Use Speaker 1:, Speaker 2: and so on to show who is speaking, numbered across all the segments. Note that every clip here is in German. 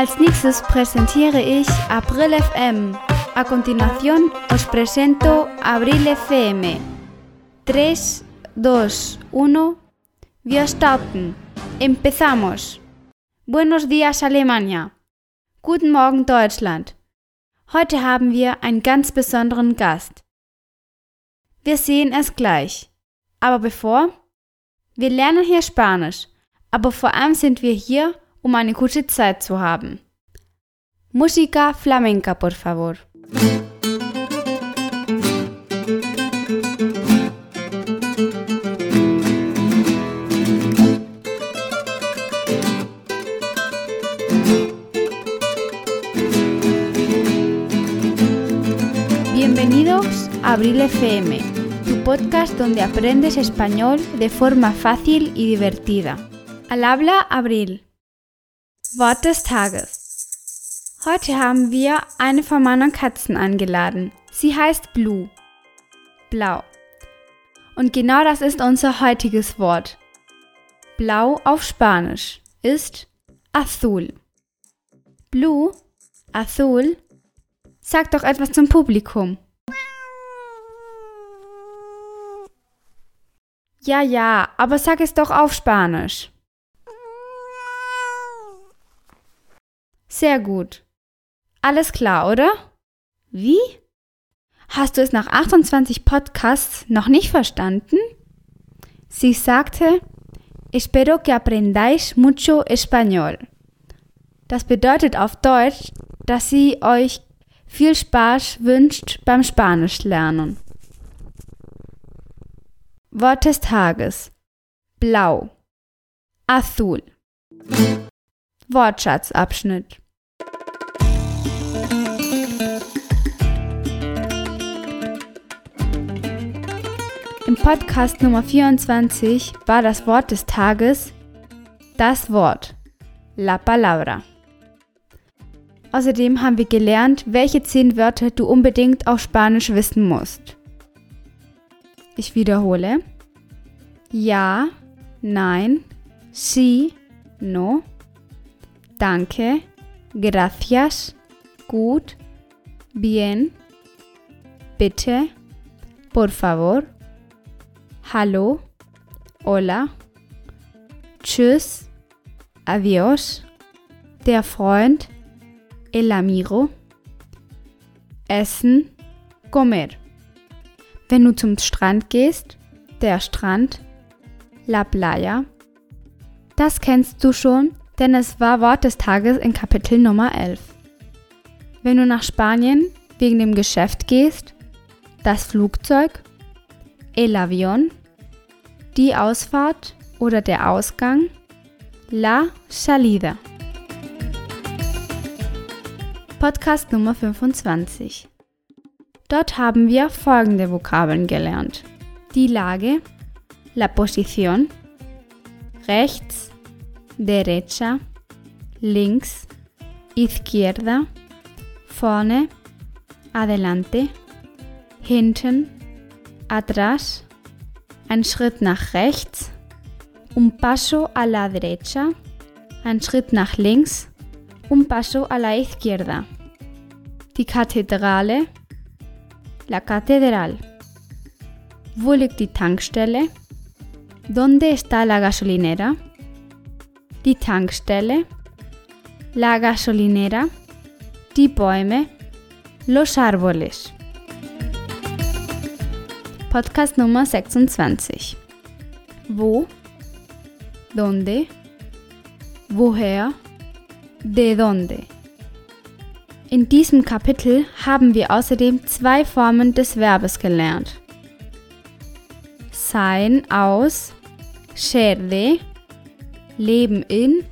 Speaker 1: Als nächstes präsentiere ich April FM. A continuación os presento Abril FM. 3, 2, 1. Wir starten. Empezamos. Buenos días Alemania. Guten Morgen Deutschland. Heute haben wir einen ganz besonderen Gast. Wir sehen es gleich. Aber bevor? Wir lernen hier Spanisch, aber vor allem sind wir hier, um eine gute Zeit zu. Música flamenca, por favor. Bienvenidos a Abril FM, tu podcast donde aprendes español de forma fácil y divertida. Al habla Abril. Wort des Tages. Heute haben wir eine von meinen Katzen eingeladen. Sie heißt Blue. Blau. Und genau das ist unser heutiges Wort. Blau auf Spanisch ist azul. Blue, azul. Sag doch etwas zum Publikum. Ja, ja, aber sag es doch auf Spanisch. Sehr gut. Alles klar, oder? Wie? Hast du es nach 28 Podcasts noch nicht verstanden? Sie sagte, espero que aprendáis mucho español. Das bedeutet auf Deutsch, dass sie euch viel Spaß wünscht beim Spanisch lernen. Wort des Tages. Blau. Azul. Wortschatzabschnitt. Im Podcast Nummer 24 war das Wort des Tages das Wort, la palabra. Außerdem haben wir gelernt, welche zehn Wörter du unbedingt auf Spanisch wissen musst. Ich wiederhole. Ja, nein, sí, no, danke, gracias, gut, bien, bitte, por favor, hallo, hola, tschüss, adios, der Freund, el amigo, essen, comer. Wenn du zum Strand gehst, der Strand, la playa. Das kennst du schon, denn es war Wort des Tages in Kapitel Nummer 11. Wenn du nach Spanien wegen dem Geschäft gehst, das Flugzeug, el avión, die Ausfahrt oder der Ausgang, la salida. Podcast Nummer 25. Dort haben wir folgende Vokabeln gelernt. Die Lage, la posición, rechts, derecha, links, izquierda, vorne, adelante, hinten, atrás, ein Schritt nach rechts, un paso a la derecha, ein Schritt nach links, un paso a la izquierda. Die Kathedrale, la catedral. Wo liegt die Tankstelle? ¿Dónde está la gasolinera? Die Tankstelle, la gasolinera, die Bäume, los árboles. Podcast Nummer 26. Wo? ¿Dónde? Woher? De dónde? In diesem Kapitel haben wir außerdem zwei Formen des Verbes gelernt. Sein aus, ser de, leben in,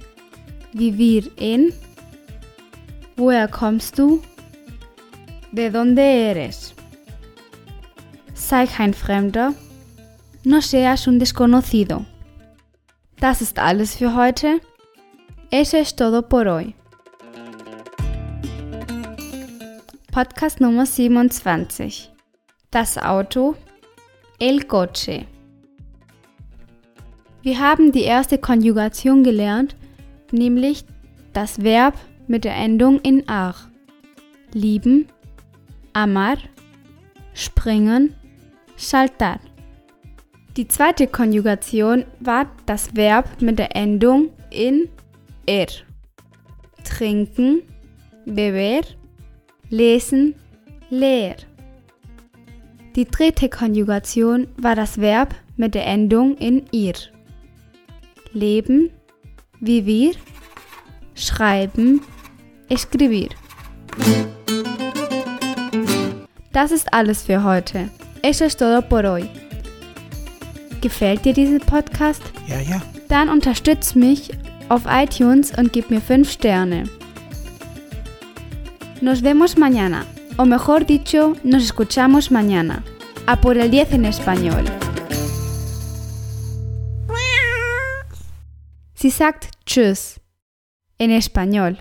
Speaker 1: vivir in. Woher kommst du? De dónde eres? Sei kein Fremder. No seas un desconocido. Das ist alles für heute. Eso es todo por hoy. Podcast Nummer 27. Das Auto. El coche. Wir haben die erste Konjugation gelernt, nämlich das Verb mit der Endung in ar. Lieben, amar, springen, saltar. Die zweite Konjugation war das Verb mit der Endung in er. Trinken, beber, lesen, leer. Die dritte Konjugation war das Verb mit der Endung in ir. Leben, vivir, schreiben, escribir. Das ist alles für heute. Eso es todo por hoy. Gefällt dir dieser Podcast?
Speaker 2: Ja, ja.
Speaker 1: Dann unterstütz mich auf iTunes und gib mir 5 Sterne. Nos vemos mañana, o mejor dicho, nos escuchamos mañana. A por el 10 en español. Sie sagt Tschüss en español.